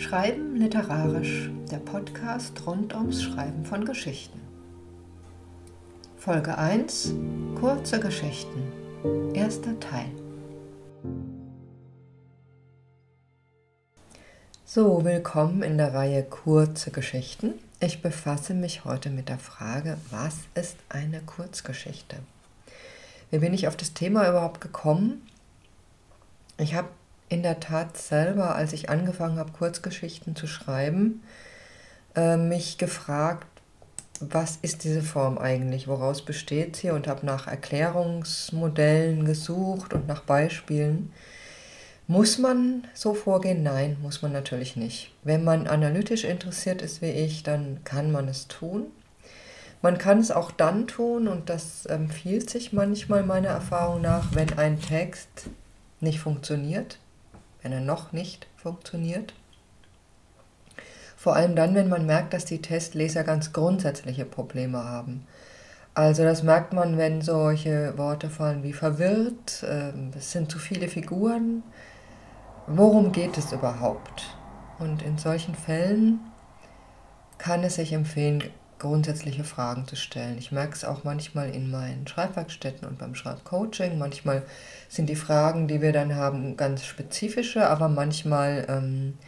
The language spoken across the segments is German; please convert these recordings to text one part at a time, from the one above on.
Schreiben literarisch, der Podcast rund ums Schreiben von Geschichten. Folge 1 Kurze Geschichten. Erster Teil. So, willkommen in der Reihe Kurze Geschichten. Ich befasse mich heute mit der Frage, was ist eine Kurzgeschichte? Wie bin ich auf das Thema überhaupt gekommen? Ich habe in der Tat selber, als ich angefangen habe, Kurzgeschichten zu schreiben, äh, mich gefragt, was ist diese Form eigentlich, woraus besteht sie und habe nach Erklärungsmodellen gesucht und nach Beispielen. Muss man so vorgehen? Nein, muss man natürlich nicht. Wenn man analytisch interessiert ist wie ich, dann kann man es tun. Man kann es auch dann tun, und das empfiehlt sich manchmal meiner Erfahrung nach, wenn ein Text nicht funktioniert, wenn er noch nicht funktioniert. Vor allem dann, wenn man merkt, dass die Testleser ganz grundsätzliche Probleme haben. Also das merkt man, wenn solche Worte fallen wie verwirrt, ähm, es sind zu viele Figuren. Worum geht es überhaupt? Und in solchen Fällen kann es sich empfehlen, grundsätzliche Fragen zu stellen. Ich merke es auch manchmal in meinen Schreibwerkstätten und beim Schreibcoaching. Manchmal sind die Fragen, die wir dann haben, ganz spezifische, aber manchmal ähm,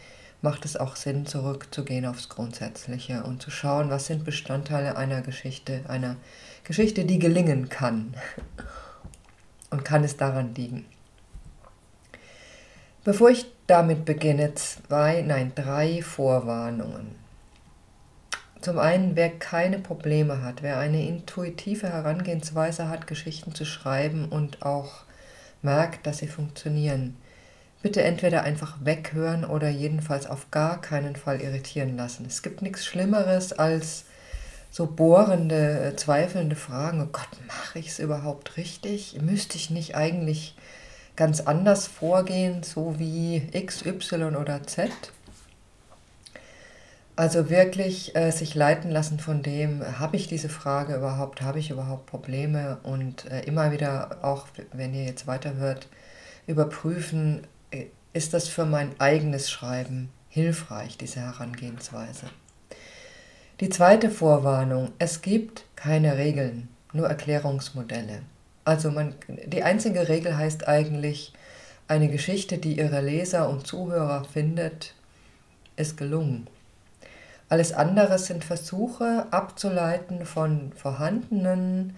macht es auch Sinn, zurückzugehen aufs Grundsätzliche und zu schauen, was sind Bestandteile einer Geschichte, einer Geschichte, die gelingen kann. Und kann es daran liegen? Bevor ich damit beginne, zwei, nein, drei Vorwarnungen. Zum einen, wer keine Probleme hat, wer eine intuitive Herangehensweise hat, Geschichten zu schreiben und auch merkt, dass sie funktionieren, bitte entweder einfach weghören oder jedenfalls auf gar keinen Fall irritieren lassen. Es gibt nichts Schlimmeres als so bohrende, zweifelnde Fragen. Oh Gott, mache ich es überhaupt richtig? Müsste ich nicht eigentlich ganz anders vorgehen, so wie X, Y oder Z? Also wirklich äh, sich leiten lassen von dem, habe ich diese Frage überhaupt, habe ich überhaupt Probleme und äh, immer wieder, auch wenn ihr jetzt weiterhört, überprüfen, äh, ist das für mein eigenes Schreiben hilfreich, diese Herangehensweise. Die zweite Vorwarnung, es gibt keine Regeln, nur Erklärungsmodelle. Also man, die einzige Regel heißt eigentlich, eine Geschichte, die ihre Leser und Zuhörer findet, ist gelungen. Alles andere sind Versuche abzuleiten von vorhandenen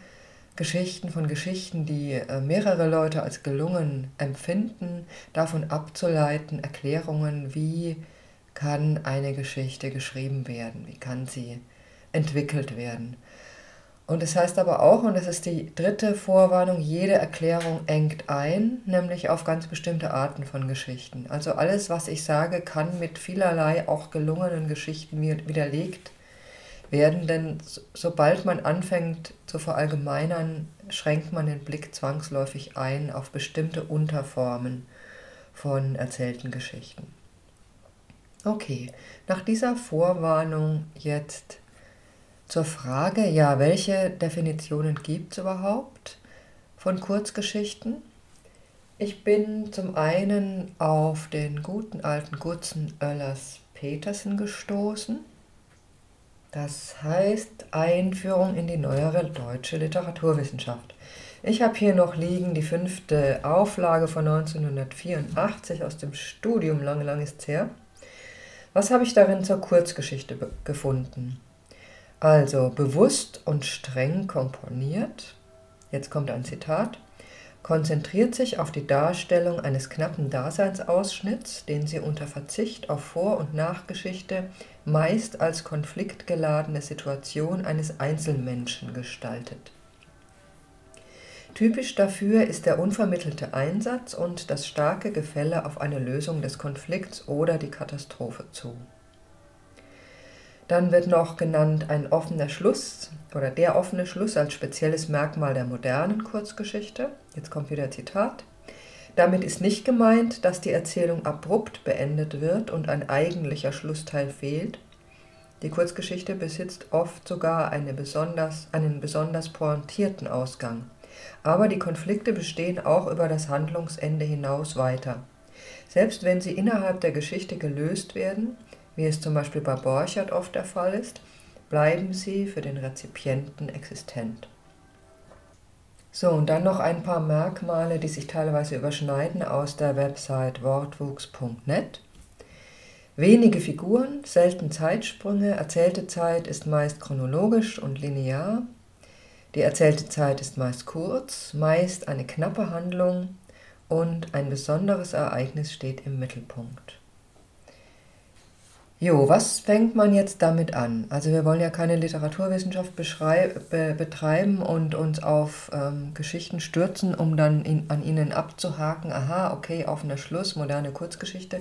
Geschichten, von Geschichten, die äh, mehrere Leute als gelungen empfinden, davon abzuleiten Erklärungen, wie kann eine Geschichte geschrieben werden, wie kann sie entwickelt werden. Und das heißt aber auch, und das ist die dritte Vorwarnung, jede Erklärung engt ein, nämlich auf ganz bestimmte Arten von Geschichten. Also alles, was ich sage, kann mit vielerlei auch gelungenen Geschichten widerlegt werden, denn sobald man anfängt zu verallgemeinern, schränkt man den Blick zwangsläufig ein auf bestimmte Unterformen von erzählten Geschichten. Okay, nach dieser Vorwarnung jetzt zur Frage, ja, welche Definitionen gibt es überhaupt von Kurzgeschichten? Ich bin zum einen auf den guten alten Gutzen Oellers Petersen gestoßen. Das heißt Einführung in die neuere deutsche Literaturwissenschaft. Ich habe hier noch liegen die fünfte Auflage von 1984 aus dem Studium, lange, lang ist her. Was habe ich darin zur Kurzgeschichte gefunden? Also bewusst und streng komponiert, jetzt kommt ein Zitat, konzentriert sich auf die Darstellung eines knappen Daseinsausschnitts, den sie unter Verzicht auf Vor- und Nachgeschichte meist als konfliktgeladene Situation eines Einzelmenschen gestaltet. Typisch dafür ist der unvermittelte Einsatz und das starke Gefälle auf eine Lösung des Konflikts oder die Katastrophe zu. Dann wird noch genannt ein offener Schluss oder der offene Schluss als spezielles Merkmal der modernen Kurzgeschichte. Jetzt kommt wieder Zitat. Damit ist nicht gemeint, dass die Erzählung abrupt beendet wird und ein eigentlicher Schlussteil fehlt. Die Kurzgeschichte besitzt oft sogar eine besonders, einen besonders pointierten Ausgang. Aber die Konflikte bestehen auch über das Handlungsende hinaus weiter. Selbst wenn sie innerhalb der Geschichte gelöst werden, wie es zum Beispiel bei Borchardt oft der Fall ist, bleiben sie für den Rezipienten existent. So, und dann noch ein paar Merkmale, die sich teilweise überschneiden aus der Website wortwuchs.net. Wenige Figuren, selten Zeitsprünge, erzählte Zeit ist meist chronologisch und linear. Die erzählte Zeit ist meist kurz, meist eine knappe Handlung und ein besonderes Ereignis steht im Mittelpunkt. Jo, was fängt man jetzt damit an? Also wir wollen ja keine Literaturwissenschaft be betreiben und uns auf ähm, Geschichten stürzen, um dann in, an ihnen abzuhaken, aha, okay, offener Schluss, moderne Kurzgeschichte,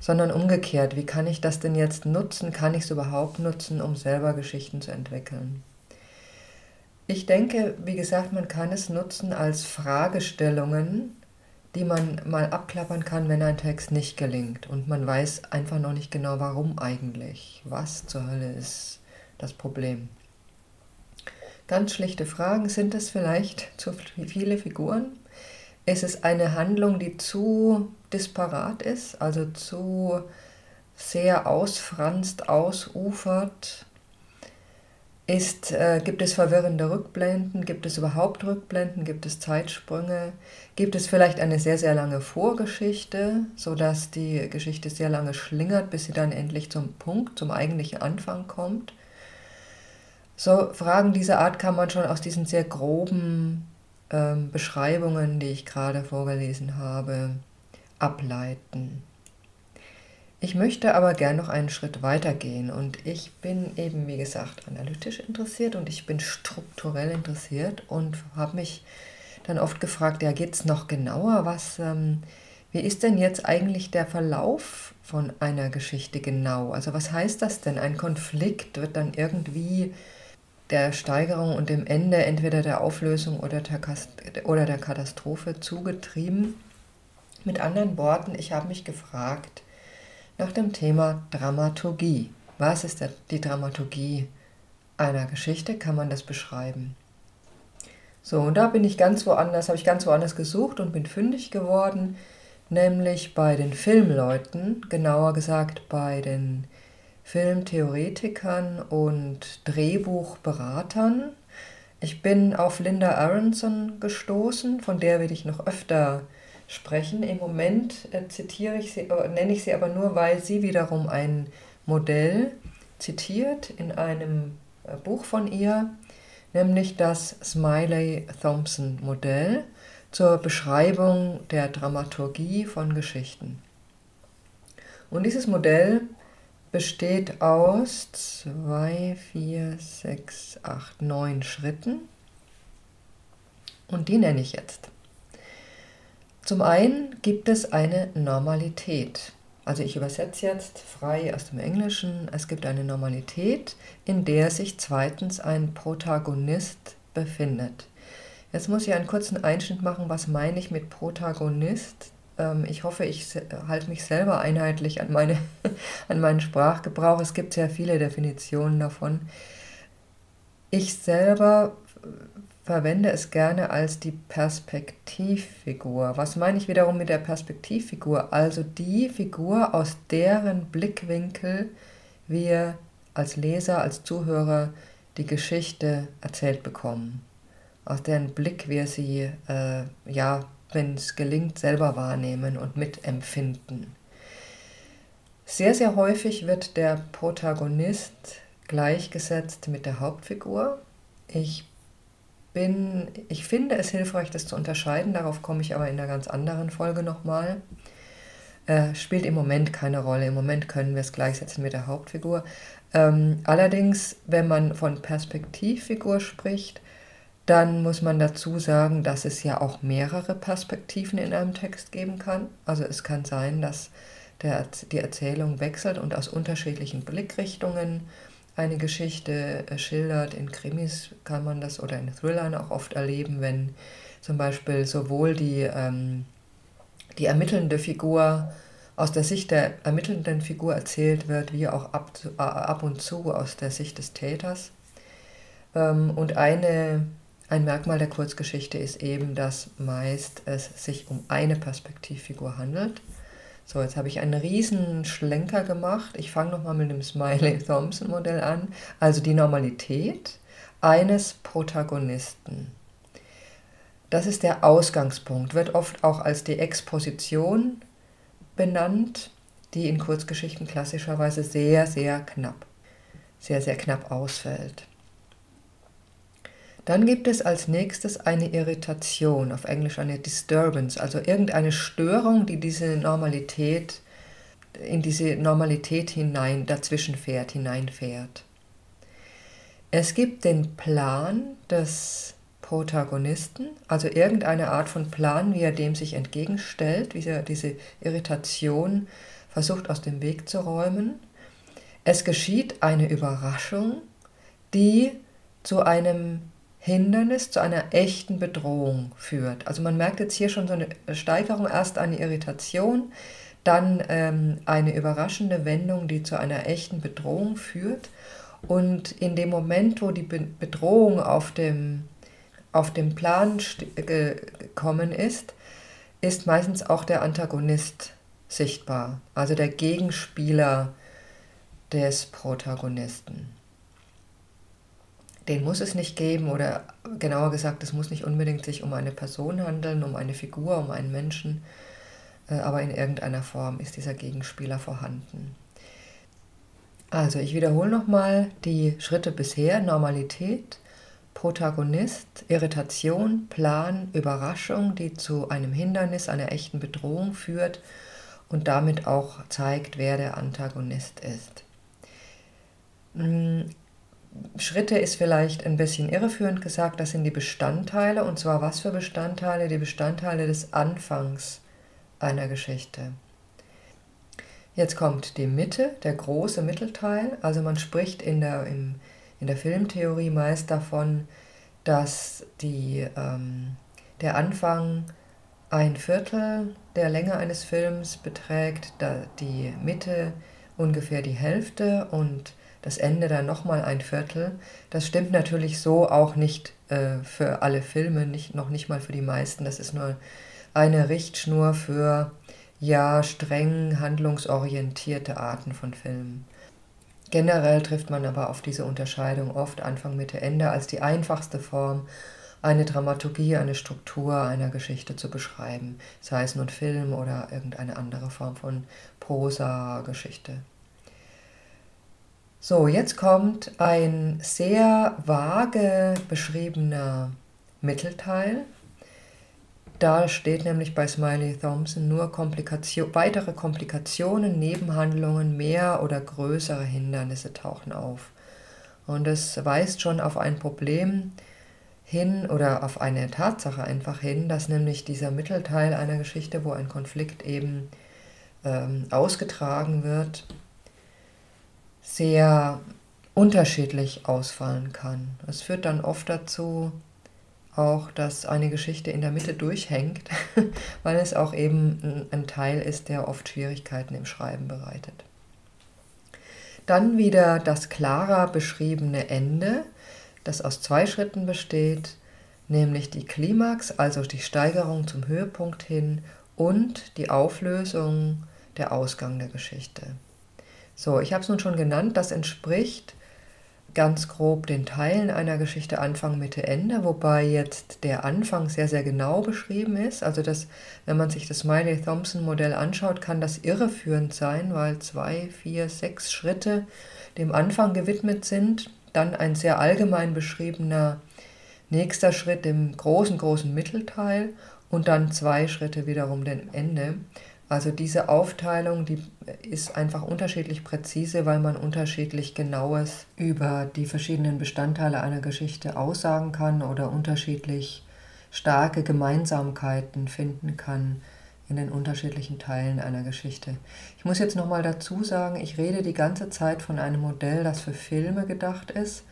sondern umgekehrt, wie kann ich das denn jetzt nutzen? Kann ich es überhaupt nutzen, um selber Geschichten zu entwickeln? Ich denke, wie gesagt, man kann es nutzen als Fragestellungen, die man mal abklappern kann, wenn ein Text nicht gelingt und man weiß einfach noch nicht genau, warum eigentlich. Was zur Hölle ist das Problem? Ganz schlichte Fragen. Sind es vielleicht zu viele Figuren? Ist es eine Handlung, die zu disparat ist, also zu sehr ausfranst, ausufert? Ist, äh, gibt es verwirrende Rückblenden? Gibt es überhaupt Rückblenden? Gibt es Zeitsprünge? Gibt es vielleicht eine sehr, sehr lange Vorgeschichte, sodass die Geschichte sehr lange schlingert, bis sie dann endlich zum Punkt, zum eigentlichen Anfang kommt? So Fragen dieser Art kann man schon aus diesen sehr groben ähm, Beschreibungen, die ich gerade vorgelesen habe, ableiten. Ich möchte aber gern noch einen Schritt weiter gehen und ich bin eben, wie gesagt, analytisch interessiert und ich bin strukturell interessiert und habe mich dann oft gefragt, ja, geht es noch genauer? Was, ähm, wie ist denn jetzt eigentlich der Verlauf von einer Geschichte genau? Also was heißt das denn? Ein Konflikt wird dann irgendwie der Steigerung und dem Ende entweder der Auflösung oder der, oder der Katastrophe zugetrieben. Mit anderen Worten, ich habe mich gefragt, nach dem Thema Dramaturgie. Was ist die Dramaturgie einer Geschichte? Kann man das beschreiben? So, und da bin ich ganz woanders, habe ich ganz woanders gesucht und bin fündig geworden, nämlich bei den Filmleuten, genauer gesagt bei den Filmtheoretikern und Drehbuchberatern. Ich bin auf Linda Aronson gestoßen, von der werde ich noch öfter sprechen. Im Moment äh, zitiere ich sie, äh, nenne ich sie aber nur, weil sie wiederum ein Modell zitiert in einem äh, Buch von ihr, nämlich das Smiley-Thompson-Modell zur Beschreibung der Dramaturgie von Geschichten. Und dieses Modell besteht aus 2, 4, 6, 8, 9 Schritten und die nenne ich jetzt. Zum einen gibt es eine Normalität. Also ich übersetze jetzt frei aus dem Englischen. Es gibt eine Normalität, in der sich zweitens ein Protagonist befindet. Jetzt muss ich einen kurzen Einschnitt machen, was meine ich mit Protagonist. Ähm, ich hoffe, ich halte mich selber einheitlich an, meine, an meinen Sprachgebrauch. Es gibt sehr viele Definitionen davon. Ich selber verwende es gerne als die Perspektivfigur. Was meine ich wiederum mit der Perspektivfigur? Also die Figur, aus deren Blickwinkel wir als Leser, als Zuhörer die Geschichte erzählt bekommen. Aus deren Blick wir sie, äh, ja, wenn es gelingt, selber wahrnehmen und mitempfinden. Sehr, sehr häufig wird der Protagonist gleichgesetzt mit der Hauptfigur. Ich bin, ich finde es hilfreich, das zu unterscheiden, darauf komme ich aber in einer ganz anderen Folge nochmal. Äh, spielt im Moment keine Rolle. Im Moment können wir es gleichsetzen mit der Hauptfigur. Ähm, allerdings, wenn man von Perspektivfigur spricht, dann muss man dazu sagen, dass es ja auch mehrere Perspektiven in einem Text geben kann. Also es kann sein, dass der, die Erzählung wechselt und aus unterschiedlichen Blickrichtungen eine Geschichte äh, schildert. In Krimis kann man das oder in Thrillern auch oft erleben, wenn zum Beispiel sowohl die, ähm, die ermittelnde Figur aus der Sicht der ermittelnden Figur erzählt wird, wie auch ab, äh, ab und zu aus der Sicht des Täters. Ähm, und eine, ein Merkmal der Kurzgeschichte ist eben, dass meist es sich um eine Perspektivfigur handelt. So, jetzt habe ich einen riesen Schlenker gemacht. Ich fange nochmal mit dem Smiley-Thompson-Modell an. Also die Normalität eines Protagonisten. Das ist der Ausgangspunkt, wird oft auch als die Exposition benannt, die in Kurzgeschichten klassischerweise sehr, sehr knapp, sehr, sehr knapp ausfällt. Dann gibt es als nächstes eine Irritation, auf Englisch eine Disturbance, also irgendeine Störung, die diese Normalität in diese Normalität hinein dazwischen fährt, hineinfährt. Es gibt den Plan des Protagonisten, also irgendeine Art von Plan, wie er dem sich entgegenstellt, wie er diese Irritation versucht aus dem Weg zu räumen. Es geschieht eine Überraschung, die zu einem Hindernis zu einer echten Bedrohung führt. Also man merkt jetzt hier schon so eine Steigerung, erst eine Irritation, dann ähm, eine überraschende Wendung, die zu einer echten Bedrohung führt. Und in dem Moment, wo die Bedrohung auf dem, auf dem Plan gekommen ist, ist meistens auch der Antagonist sichtbar, also der Gegenspieler des Protagonisten den muss es nicht geben oder genauer gesagt, es muss nicht unbedingt sich um eine Person handeln, um eine Figur, um einen Menschen, äh, aber in irgendeiner Form ist dieser Gegenspieler vorhanden. Also ich wiederhole nochmal die Schritte bisher. Normalität, Protagonist, Irritation, Plan, Überraschung, die zu einem Hindernis, einer echten Bedrohung führt und damit auch zeigt, wer der Antagonist ist. Schritte ist vielleicht ein bisschen irreführend gesagt, das sind die Bestandteile. Und zwar was für Bestandteile? Die Bestandteile des Anfangs einer Geschichte. Jetzt kommt die Mitte, der große Mittelteil. Also man spricht in der, im, in der Filmtheorie meist davon, dass die, ähm, der Anfang ein Viertel der Länge eines Films beträgt, die Mitte ungefähr die Hälfte und das Ende dann nochmal ein Viertel. Das stimmt natürlich so auch nicht äh, für alle Filme, nicht, noch nicht mal für die meisten. Das ist nur eine Richtschnur für ja streng handlungsorientierte Arten von Filmen. Generell trifft man aber auf diese Unterscheidung oft Anfang, Mitte, Ende als die einfachste Form, eine Dramaturgie, eine Struktur einer Geschichte zu beschreiben, sei es nun Film oder irgendeine andere Form von Prosa-Geschichte. So, jetzt kommt ein sehr vage beschriebener Mittelteil. Da steht nämlich bei Smiley Thompson nur Komplikation, weitere Komplikationen, Nebenhandlungen, mehr oder größere Hindernisse tauchen auf. Und es weist schon auf ein Problem hin oder auf eine Tatsache einfach hin, dass nämlich dieser Mittelteil einer Geschichte, wo ein Konflikt eben ähm, ausgetragen wird, sehr unterschiedlich ausfallen kann. Es führt dann oft dazu, auch, dass eine Geschichte in der Mitte durchhängt, weil es auch eben ein Teil ist, der oft Schwierigkeiten im Schreiben bereitet. Dann wieder das klarer beschriebene Ende, das aus zwei Schritten besteht, nämlich die Klimax, also die Steigerung zum Höhepunkt hin und die Auflösung, der Ausgang der Geschichte. So, ich habe es nun schon genannt, das entspricht ganz grob den Teilen einer Geschichte Anfang, Mitte, Ende, wobei jetzt der Anfang sehr, sehr genau beschrieben ist. Also das, wenn man sich das Smiley-Thompson-Modell anschaut, kann das irreführend sein, weil zwei, vier, sechs Schritte dem Anfang gewidmet sind, dann ein sehr allgemein beschriebener nächster Schritt dem großen, großen Mittelteil und dann zwei Schritte wiederum dem Ende. Also diese Aufteilung, die ist einfach unterschiedlich präzise, weil man unterschiedlich genaues über die verschiedenen Bestandteile einer Geschichte aussagen kann oder unterschiedlich starke Gemeinsamkeiten finden kann in den unterschiedlichen Teilen einer Geschichte. Ich muss jetzt nochmal dazu sagen, ich rede die ganze Zeit von einem Modell, das für Filme gedacht ist.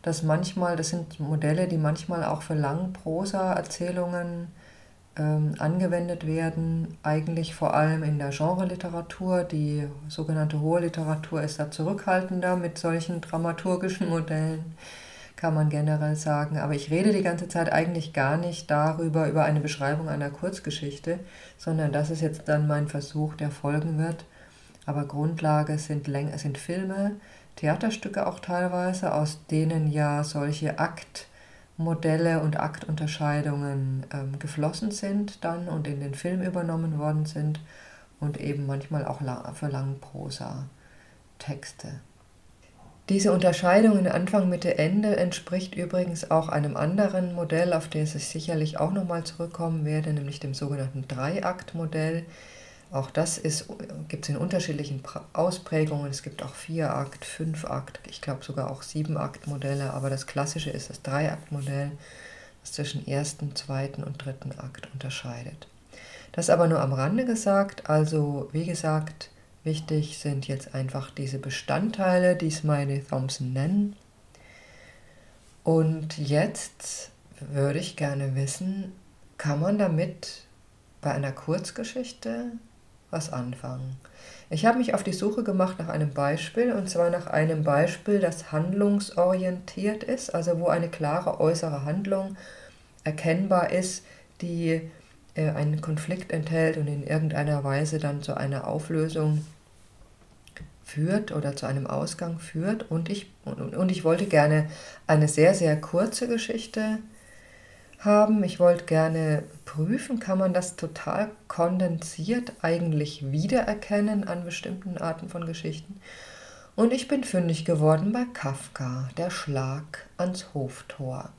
Das manchmal, das sind Modelle, die manchmal auch für Langprosa-Erzählungen ähm, angewendet werden, eigentlich vor allem in der Genreliteratur. Die sogenannte hohe Literatur ist da zurückhaltender mit solchen dramaturgischen Modellen. kann man generell sagen. Aber ich rede die ganze Zeit eigentlich gar nicht darüber, über eine Beschreibung einer Kurzgeschichte, sondern das ist jetzt dann mein Versuch, der folgen wird. Aber Grundlage sind, Läng sind Filme, Theaterstücke auch teilweise, aus denen ja solche Aktmodelle und Aktunterscheidungen ähm, geflossen sind dann und in den Film übernommen worden sind und eben manchmal auch für Langprosa-Texte. Diese Unterscheidung in Anfang, Mitte, Ende entspricht übrigens auch einem anderen Modell, auf das ich sicherlich auch nochmal zurückkommen werde, nämlich dem sogenannten Dreiaktmodell. Auch das gibt es in unterschiedlichen Ausprägungen. Es gibt auch Vier-Akt, Fünf-Akt, ich glaube sogar auch Sieben-Akt-Modelle, aber das klassische ist das Dreiaktmodell, das zwischen ersten, zweiten und dritten Akt unterscheidet. Das aber nur am Rande gesagt, also wie gesagt, wichtig sind jetzt einfach diese Bestandteile, die Smiley Thompson nennen. Und jetzt würde ich gerne wissen, kann man damit bei einer Kurzgeschichte was anfangen? Ich habe mich auf die Suche gemacht nach einem Beispiel, und zwar nach einem Beispiel, das handlungsorientiert ist, also wo eine klare äußere Handlung erkennbar ist, die äh, einen Konflikt enthält und in irgendeiner Weise dann zu einer Auflösung führt oder zu einem Ausgang führt. Und ich, und, und ich wollte gerne eine sehr, sehr kurze Geschichte haben. Ich wollte gerne prüfen, kann man das total kondensiert eigentlich wiedererkennen an bestimmten Arten von Geschichten. Und ich bin fündig geworden bei Kafka, der Schlag ans Hoftor.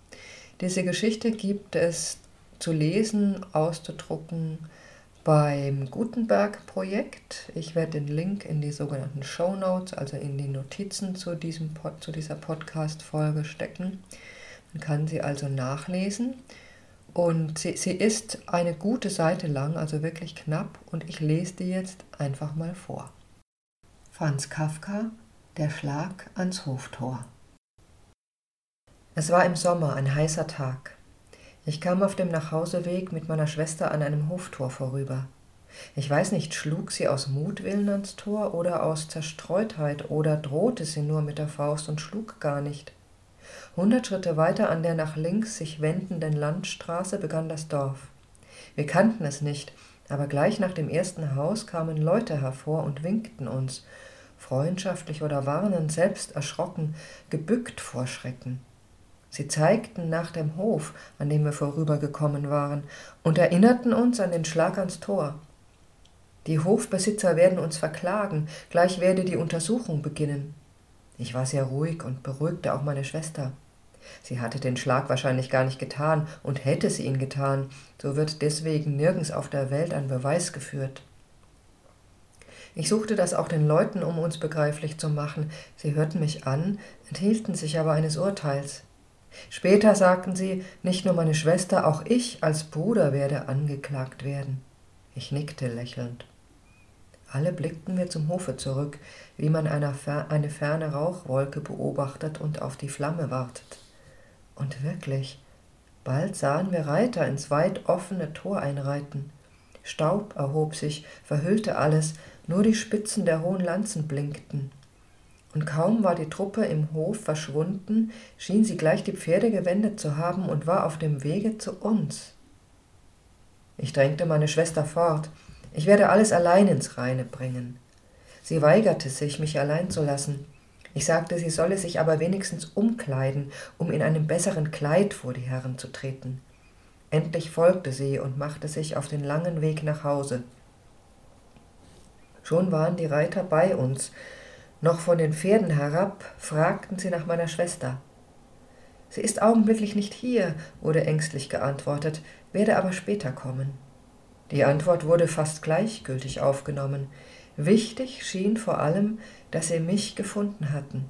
Diese Geschichte gibt es zu lesen, auszudrucken beim Gutenberg-Projekt. Ich werde den Link in die sogenannten Show Notes, also in die Notizen zu, diesem Pod, zu dieser Podcast-Folge stecken. Man kann sie also nachlesen. Und sie, sie ist eine gute Seite lang, also wirklich knapp, und ich lese die jetzt einfach mal vor. Franz Kafka, Der Schlag ans Hoftor. Es war im Sommer ein heißer Tag. Ich kam auf dem Nachhauseweg mit meiner Schwester an einem Hoftor vorüber. Ich weiß nicht, schlug sie aus Mutwillen ans Tor oder aus Zerstreutheit oder drohte sie nur mit der Faust und schlug gar nicht. Hundert Schritte weiter an der nach links sich wendenden Landstraße begann das Dorf. Wir kannten es nicht, aber gleich nach dem ersten Haus kamen Leute hervor und winkten uns, freundschaftlich oder warnend, selbst erschrocken, gebückt vor Schrecken. Sie zeigten nach dem Hof, an dem wir vorübergekommen waren, und erinnerten uns an den Schlag ans Tor. Die Hofbesitzer werden uns verklagen, gleich werde die Untersuchung beginnen. Ich war sehr ruhig und beruhigte auch meine Schwester. Sie hatte den Schlag wahrscheinlich gar nicht getan, und hätte sie ihn getan, so wird deswegen nirgends auf der Welt ein Beweis geführt. Ich suchte das auch den Leuten, um uns begreiflich zu machen. Sie hörten mich an, enthielten sich aber eines Urteils. Später sagten sie, nicht nur meine Schwester, auch ich als Bruder werde angeklagt werden. Ich nickte lächelnd. Alle blickten wir zum Hofe zurück, wie man eine ferne Rauchwolke beobachtet und auf die Flamme wartet. Und wirklich, bald sahen wir Reiter ins weit offene Tor einreiten. Staub erhob sich, verhüllte alles, nur die Spitzen der hohen Lanzen blinkten. Und kaum war die Truppe im Hof verschwunden, schien sie gleich die Pferde gewendet zu haben und war auf dem Wege zu uns. Ich drängte meine Schwester fort, ich werde alles allein ins Reine bringen. Sie weigerte sich, mich allein zu lassen. Ich sagte, sie solle sich aber wenigstens umkleiden, um in einem besseren Kleid vor die Herren zu treten. Endlich folgte sie und machte sich auf den langen Weg nach Hause. Schon waren die Reiter bei uns, noch von den Pferden herab fragten sie nach meiner Schwester. Sie ist augenblicklich nicht hier, wurde ängstlich geantwortet, werde aber später kommen. Die Antwort wurde fast gleichgültig aufgenommen. Wichtig schien vor allem, dass sie mich gefunden hatten.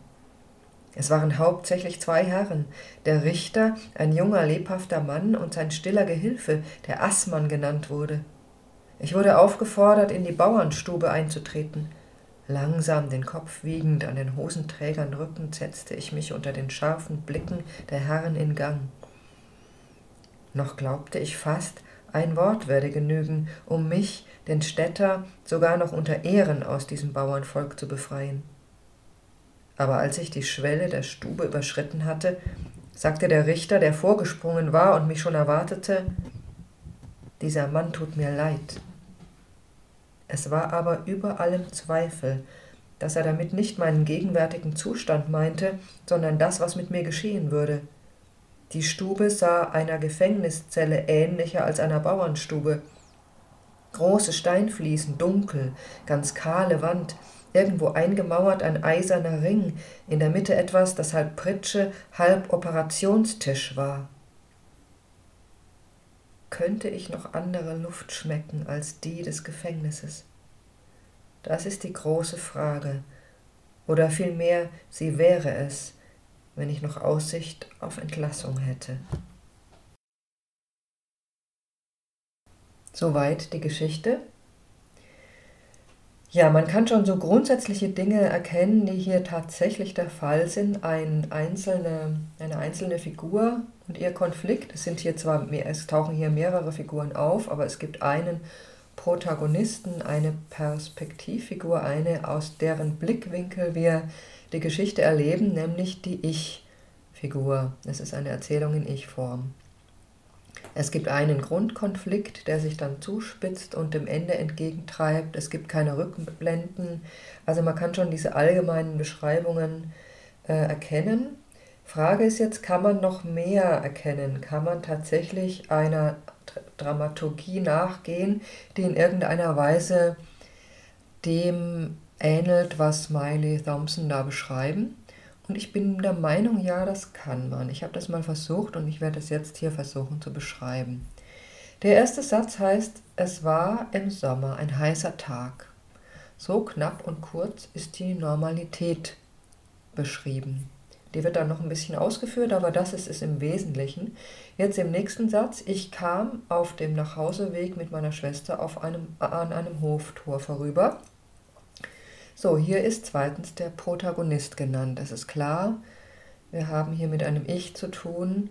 Es waren hauptsächlich zwei Herren, der Richter, ein junger, lebhafter Mann, und sein stiller Gehilfe, der Aßmann genannt wurde. Ich wurde aufgefordert, in die Bauernstube einzutreten. Langsam den Kopf wiegend an den Hosenträgern rückend, setzte ich mich unter den scharfen Blicken der Herren in Gang. Noch glaubte ich fast, ein Wort werde genügen, um mich, den Städter, sogar noch unter Ehren aus diesem Bauernvolk zu befreien. aber als ich die Schwelle der Stube überschritten hatte, sagte der Richter, der vorgesprungen war und mich schon erwartete, dieser Mann tut mir leid. Es war aber über allem Zweifel, dass er damit nicht meinen gegenwärtigen Zustand meinte, sondern das, was mit mir geschehen würde. Die Stube sah einer Gefängniszelle ähnlicher als einer Bauernstube. Große Steinfliesen, dunkel, ganz kahle Wand, irgendwo eingemauert ein eiserner Ring, in der Mitte etwas, das halb Pritsche, halb Operationstisch war. Könnte ich noch andere Luft schmecken als die des Gefängnisses? Das ist die große Frage. Oder vielmehr, sie wäre es, wenn ich noch Aussicht auf Entlassung hätte. Soweit die Geschichte. Ja, man kann schon so grundsätzliche Dinge erkennen, die hier tatsächlich der Fall sind. Ein einzelne, eine einzelne Figur und ihr Konflikt. Es sind hier zwar es tauchen hier mehrere Figuren auf, aber es gibt einen Protagonisten, eine Perspektivfigur, eine aus deren Blickwinkel wir die Geschichte erleben, nämlich die Ich-Figur. Es ist eine Erzählung in Ich-Form. Es gibt einen Grundkonflikt, der sich dann zuspitzt und dem Ende entgegentreibt. Es gibt keine Rückblenden. Also man kann schon diese allgemeinen Beschreibungen äh, erkennen. Frage ist jetzt, kann man noch mehr erkennen? Kann man tatsächlich einer Dramaturgie nachgehen, die in irgendeiner Weise dem ähnelt, was Smiley Thompson da beschreiben? Und ich bin der Meinung, ja, das kann man. Ich habe das mal versucht und ich werde es jetzt hier versuchen zu beschreiben. Der erste Satz heißt, es war im Sommer ein heißer Tag. So knapp und kurz ist die Normalität beschrieben. Die wird dann noch ein bisschen ausgeführt, aber das ist es im Wesentlichen. Jetzt im nächsten Satz, ich kam auf dem Nachhauseweg mit meiner Schwester auf einem, an einem Hoftor vorüber so, hier ist zweitens der Protagonist genannt. Es ist klar, wir haben hier mit einem Ich zu tun.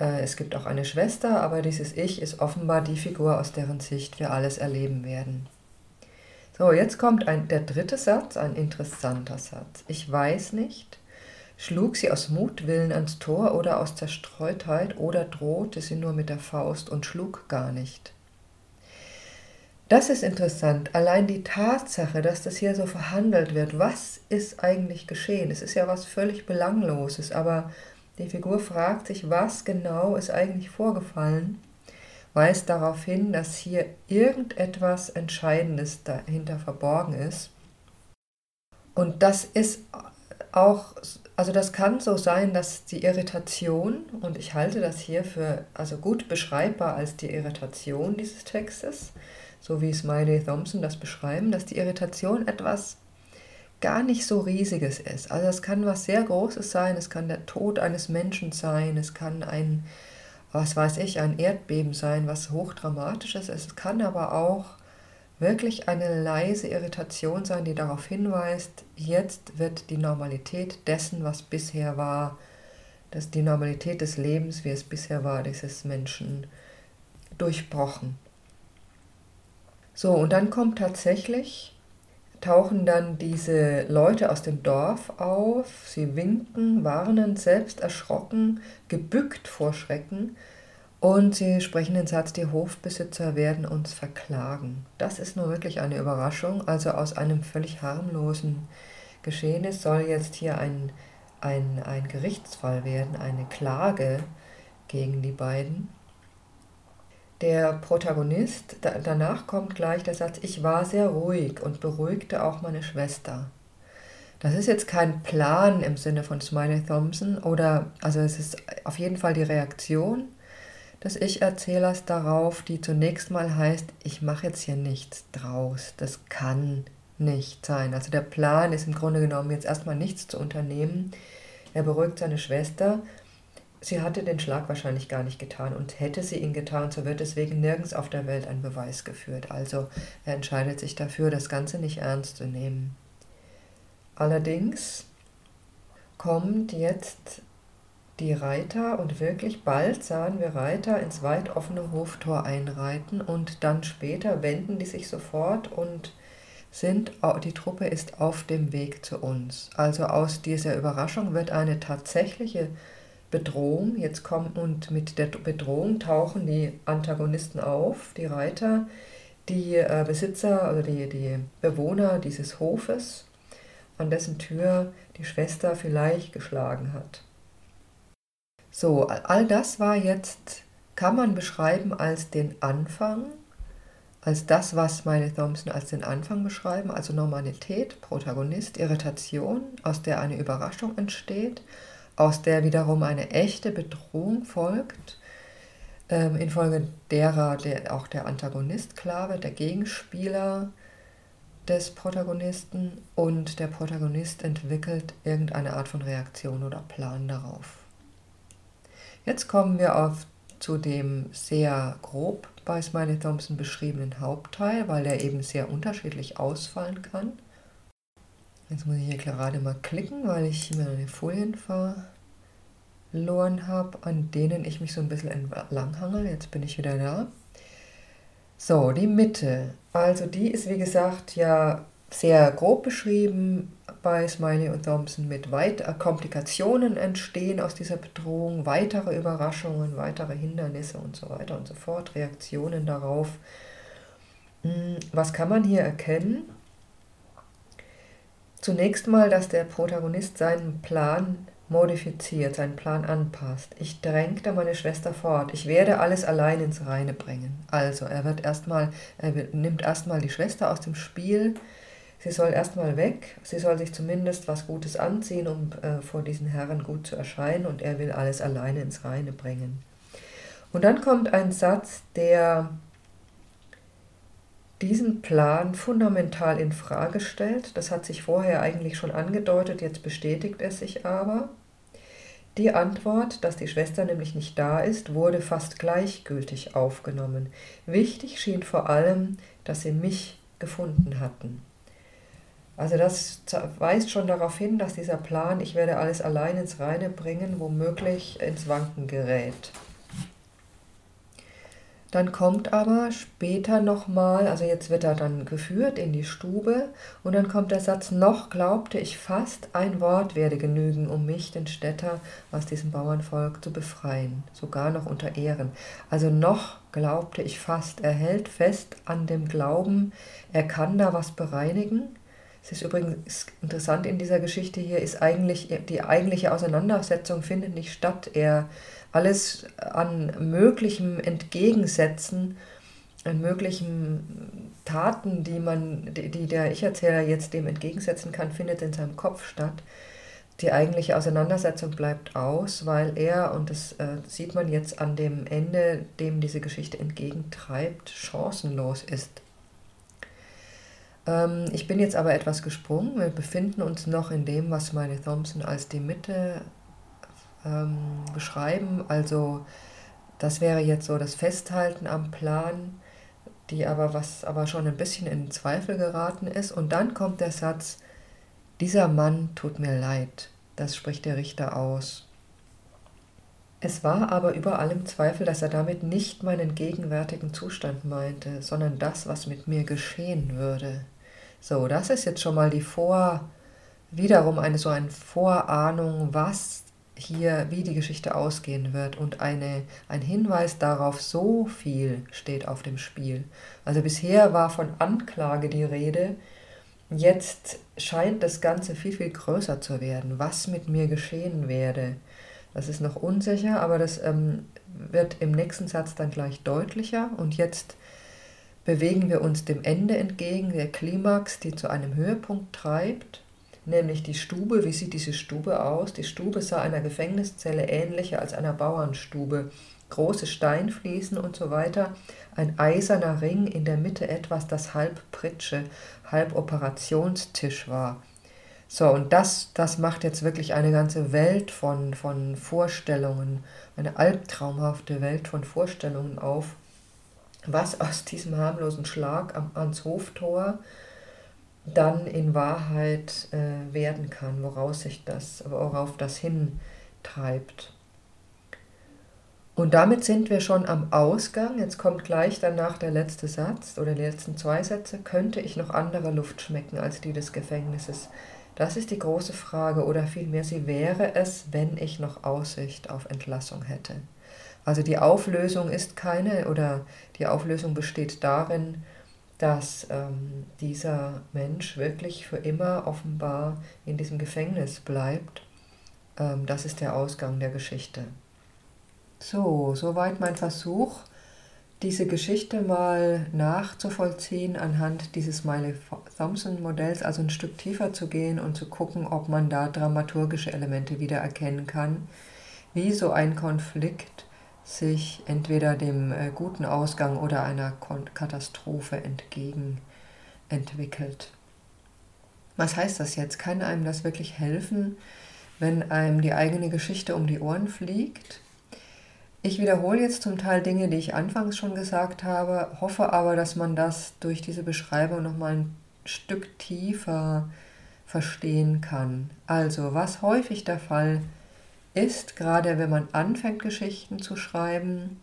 Äh, es gibt auch eine Schwester, aber dieses Ich ist offenbar die Figur, aus deren Sicht wir alles erleben werden. So, jetzt kommt ein, der dritte Satz, ein interessanter Satz. Ich weiß nicht, schlug sie aus Mutwillen ans Tor oder aus Zerstreutheit oder drohte sie nur mit der Faust und schlug gar nicht. Das ist interessant. Allein die Tatsache, dass das hier so verhandelt wird. Was ist eigentlich geschehen? Es ist ja was völlig Belangloses, aber die Figur fragt sich, was genau ist eigentlich vorgefallen, weist darauf hin, dass hier irgendetwas Entscheidendes dahinter verborgen ist. Und das ist auch, also das kann so sein, dass die Irritation, und ich halte das hier für also gut beschreibbar als die Irritation dieses Textes, so wie Smiley Thompson das beschreiben, dass die Irritation etwas gar nicht so riesiges ist. Also es kann was sehr Großes sein, es kann der Tod eines Menschen sein, es kann ein, was weiß ich, ein Erdbeben sein, was hochdramatisches ist. Es kann aber auch wirklich eine leise Irritation sein, die darauf hinweist, jetzt wird die Normalität dessen, was bisher war, dass die Normalität des Lebens, wie es bisher war, dieses Menschen durchbrochen. So, und dann kommt tatsächlich, tauchen dann diese Leute aus dem Dorf auf, sie winken, warnen, selbst erschrocken, gebückt vor Schrecken und sie sprechen den Satz, die Hofbesitzer werden uns verklagen. Das ist nur wirklich eine Überraschung. Also aus einem völlig harmlosen Geschehnis soll jetzt hier ein, ein, ein Gerichtsfall werden, eine Klage gegen die beiden der Protagonist, da, danach kommt gleich der Satz, ich war sehr ruhig und beruhigte auch meine Schwester. Das ist jetzt kein Plan im Sinne von Smiley Thompson oder, also es ist auf jeden Fall die Reaktion des Ich-Erzählers darauf, die zunächst mal heißt, ich mache jetzt hier nichts draus, das kann nicht sein. Also der Plan ist im Grunde genommen jetzt erstmal nichts zu unternehmen. Er beruhigt seine Schwester Sie hatte den Schlag wahrscheinlich gar nicht getan und hätte sie ihn getan, so wird deswegen nirgends auf der Welt ein Beweis geführt. Also er entscheidet sich dafür, das Ganze nicht ernst zu nehmen. Allerdings kommt jetzt die Reiter und wirklich bald sahen wir Reiter ins weit offene Hoftor einreiten und dann später wenden die sich sofort und sind, die Truppe ist auf dem Weg zu uns. Also aus dieser Überraschung wird eine tatsächliche Bedrohung. Jetzt kommt und mit der Bedrohung tauchen die Antagonisten auf, die Reiter, die äh, Besitzer oder die, die Bewohner dieses Hofes, an dessen Tür die Schwester vielleicht geschlagen hat. So, all das war jetzt, kann man beschreiben als den Anfang als das, was meine Thompson als den Anfang beschreiben, also Normalität, Protagonist, Irritation, aus der eine Überraschung entsteht, aus der wiederum eine echte Bedrohung folgt, ähm, infolge derer der, auch der Antagonist klar wird, der Gegenspieler des Protagonisten und der Protagonist entwickelt irgendeine Art von Reaktion oder Plan darauf. Jetzt kommen wir auf zu dem sehr grob bei Smiley Thompson beschriebenen Hauptteil, weil der eben sehr unterschiedlich ausfallen kann. Jetzt muss ich hier gerade mal klicken, weil ich meine Folien verloren habe, an denen ich mich so ein bisschen entlanghangel. Jetzt bin ich wieder da. So, die Mitte. Also die ist wie gesagt ja sehr grob beschrieben bei Smiley und Thompson mit weit äh, Komplikationen entstehen aus dieser Bedrohung, weitere Überraschungen, weitere Hindernisse und so weiter und so fort, Reaktionen darauf. Hm, was kann man hier erkennen? Zunächst mal, dass der Protagonist seinen Plan modifiziert, seinen Plan anpasst. Ich drängte meine Schwester fort. Ich werde alles allein ins Reine bringen. Also, er wird erstmal, er nimmt erstmal die Schwester aus dem Spiel, Sie soll erstmal weg, sie soll sich zumindest was Gutes anziehen, um äh, vor diesen Herren gut zu erscheinen, und er will alles alleine ins Reine bringen. Und dann kommt ein Satz, der diesen Plan fundamental in Frage stellt. Das hat sich vorher eigentlich schon angedeutet, jetzt bestätigt es sich aber. Die Antwort, dass die Schwester nämlich nicht da ist, wurde fast gleichgültig aufgenommen. Wichtig schien vor allem, dass sie mich gefunden hatten. Also das weist schon darauf hin, dass dieser Plan, ich werde alles allein ins Reine bringen, womöglich ins Wanken gerät. Dann kommt aber später nochmal, also jetzt wird er dann geführt in die Stube und dann kommt der Satz, noch glaubte ich fast, ein Wort werde genügen, um mich, den Städter, aus diesem Bauernvolk zu befreien, sogar noch unter Ehren. Also noch glaubte ich fast, er hält fest an dem Glauben, er kann da was bereinigen, es ist übrigens interessant in dieser Geschichte hier, ist eigentlich, die eigentliche Auseinandersetzung findet nicht statt. Er alles an möglichem Entgegensetzen, an möglichen Taten, die man, die der Ich-Erzähler jetzt dem entgegensetzen kann, findet in seinem Kopf statt. Die eigentliche Auseinandersetzung bleibt aus, weil er, und das äh, sieht man jetzt an dem Ende, dem diese Geschichte entgegentreibt, chancenlos ist. Ähm, ich bin jetzt aber etwas gesprungen. Wir befinden uns noch in dem, was meine Thompson als die Mitte ähm, beschreiben. Also das wäre jetzt so das Festhalten am Plan, die aber was aber schon ein bisschen in Zweifel geraten ist. Und dann kommt der Satz: Dieser Mann tut mir leid. Das spricht der Richter aus. Es war aber über allem Zweifel, dass er damit nicht meinen gegenwärtigen Zustand meinte, sondern das, was mit mir geschehen würde. So, das ist jetzt schon mal die Vor, wiederum eine so eine Vorahnung, was hier, wie die Geschichte ausgehen wird und eine, ein Hinweis darauf, so viel steht auf dem Spiel. Also bisher war von Anklage die Rede, jetzt scheint das Ganze viel, viel größer zu werden, was mit mir geschehen werde. Das ist noch unsicher, aber das ähm, wird im nächsten Satz dann gleich deutlicher und jetzt bewegen wir uns dem Ende entgegen, der Klimax, die zu einem Höhepunkt treibt, nämlich die Stube. Wie sieht diese Stube aus? Die Stube sah einer Gefängniszelle ähnlicher als einer Bauernstube. Große Steinfliesen und so weiter, ein eiserner Ring in der Mitte etwas, das halb Pritsche, halb Operationstisch war. So, und das, das macht jetzt wirklich eine ganze Welt von, von Vorstellungen, eine albtraumhafte Welt von Vorstellungen auf, was aus diesem harmlosen Schlag ans Hoftor dann in Wahrheit äh, werden kann, woraus sich das, worauf das hintreibt. Und damit sind wir schon am Ausgang. Jetzt kommt gleich danach der letzte Satz oder die letzten zwei Sätze. Könnte ich noch andere Luft schmecken als die des Gefängnisses? Das ist die große Frage oder vielmehr sie wäre es, wenn ich noch Aussicht auf Entlassung hätte. Also die Auflösung ist keine oder die Auflösung besteht darin, dass ähm, dieser Mensch wirklich für immer offenbar in diesem Gefängnis bleibt. Ähm, das ist der Ausgang der Geschichte. So, soweit mein Versuch, diese Geschichte mal nachzuvollziehen anhand dieses Smiley Thompson Modells, also ein Stück tiefer zu gehen und zu gucken, ob man da dramaturgische Elemente wieder erkennen kann, wie so ein Konflikt sich entweder dem äh, guten Ausgang oder einer Katastrophe entgegen entwickelt. Was heißt das jetzt? Kann einem das wirklich helfen, wenn einem die eigene Geschichte um die Ohren fliegt? Ich wiederhole jetzt zum Teil Dinge, die ich anfangs schon gesagt habe, hoffe aber, dass man das durch diese Beschreibung nochmal ein Stück tiefer verstehen kann. Also, was häufig der Fall ist, gerade wenn man anfängt, Geschichten zu schreiben,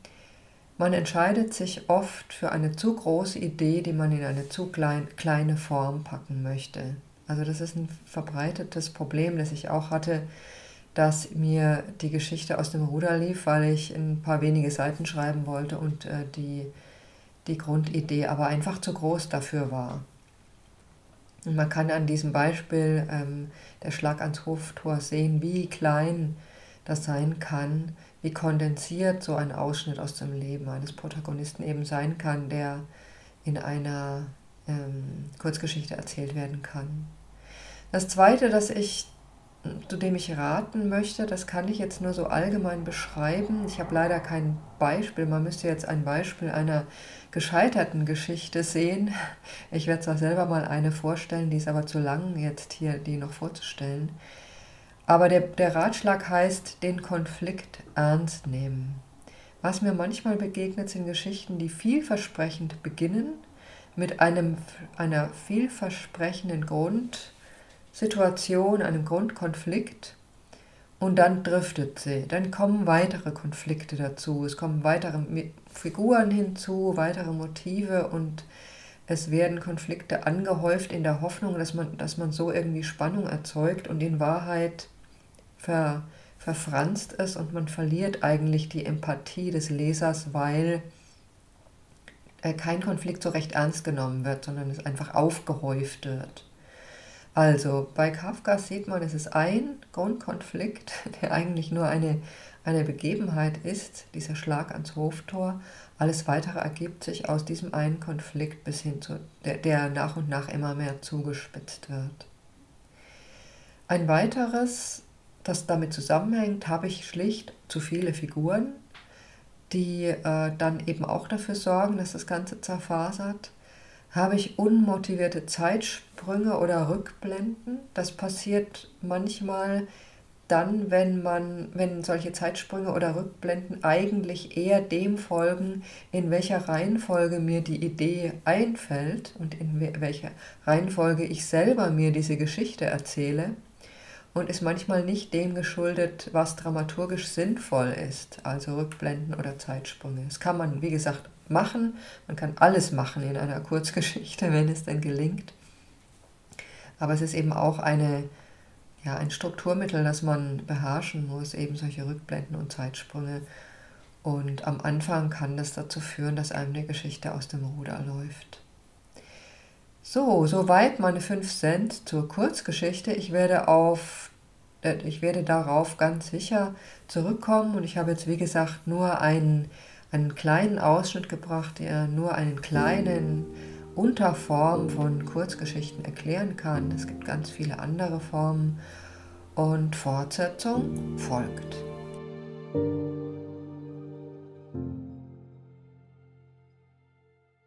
man entscheidet sich oft für eine zu große Idee, die man in eine zu klein, kleine Form packen möchte. Also das ist ein verbreitetes Problem, das ich auch hatte dass mir die Geschichte aus dem Ruder lief, weil ich ein paar wenige Seiten schreiben wollte und äh, die, die Grundidee aber einfach zu groß dafür war. Und man kann an diesem Beispiel ähm, der Schlag ans Hoftor sehen, wie klein das sein kann, wie kondensiert so ein Ausschnitt aus dem Leben eines Protagonisten eben sein kann, der in einer ähm, Kurzgeschichte erzählt werden kann. Das Zweite, das ich zu dem ich raten möchte, das kann ich jetzt nur so allgemein beschreiben. Ich habe leider kein Beispiel. Man müsste jetzt ein Beispiel einer gescheiterten Geschichte sehen. Ich werde zwar selber mal eine vorstellen, die ist aber zu lang, jetzt hier die noch vorzustellen. Aber der, der Ratschlag heißt, den Konflikt ernst nehmen. Was mir manchmal begegnet, sind Geschichten, die vielversprechend beginnen, mit einem, einer vielversprechenden Grund, Situation, einem Grundkonflikt und dann driftet sie. Dann kommen weitere Konflikte dazu, es kommen weitere Figuren hinzu, weitere Motive und es werden Konflikte angehäuft in der Hoffnung, dass man, dass man so irgendwie Spannung erzeugt und in Wahrheit ver, verfranst es und man verliert eigentlich die Empathie des Lesers, weil äh, kein Konflikt so recht ernst genommen wird, sondern es einfach aufgehäuft wird. Also bei Kafka sieht man, es ist ein Grundkonflikt, der eigentlich nur eine, eine Begebenheit ist, dieser Schlag ans Hoftor. Alles weitere ergibt sich aus diesem einen Konflikt bis hin zu, der, der nach und nach immer mehr zugespitzt wird. Ein weiteres, das damit zusammenhängt, habe ich schlicht zu viele Figuren, die äh, dann eben auch dafür sorgen, dass das Ganze zerfasert habe ich unmotivierte Zeitsprünge oder Rückblenden. Das passiert manchmal dann, wenn man, wenn solche Zeitsprünge oder Rückblenden eigentlich eher dem folgen, in welcher Reihenfolge mir die Idee einfällt und in welcher Reihenfolge ich selber mir diese Geschichte erzähle und ist manchmal nicht dem geschuldet, was dramaturgisch sinnvoll ist, also Rückblenden oder Zeitsprünge. Das kann man, wie gesagt, machen. Man kann alles machen in einer Kurzgeschichte, wenn es denn gelingt. Aber es ist eben auch eine, ja, ein Strukturmittel, das man beherrschen muss, eben solche Rückblenden und Zeitsprünge. Und am Anfang kann das dazu führen, dass einem die Geschichte aus dem Ruder läuft. So, soweit meine 5 Cent zur Kurzgeschichte. Ich werde auf äh, ich werde darauf ganz sicher zurückkommen und ich habe jetzt wie gesagt nur einen einen kleinen Ausschnitt gebracht, der nur einen kleinen Unterform von Kurzgeschichten erklären kann. Es gibt ganz viele andere Formen und Fortsetzung folgt.